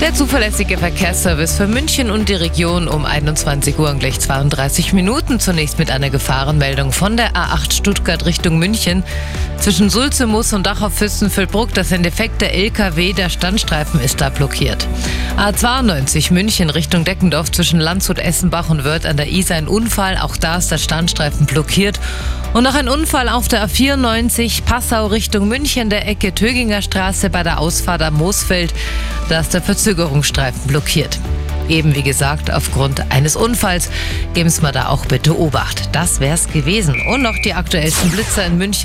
Der zuverlässige Verkehrsservice für München und die Region um 21 Uhr und gleich 32 Minuten. Zunächst mit einer Gefahrenmeldung von der A8 Stuttgart Richtung München. Zwischen Sulze, Moos und Dach auf Fürstenfeldbruck, das ein defekter LKW, der Standstreifen ist da blockiert. A92 München Richtung Deckendorf zwischen Landshut, Essenbach und Wörth an der Isar ein Unfall. Auch da ist der Standstreifen blockiert. Und noch ein Unfall auf der A94 Passau Richtung München, der Ecke Töginger Straße bei der Ausfahrt am Moosfeld. Da ist der Verzögerungsstreifen blockiert. Eben wie gesagt, aufgrund eines Unfalls. Geben Sie mal da auch bitte Obacht. Das wär's gewesen. Und noch die aktuellsten Blitzer in München.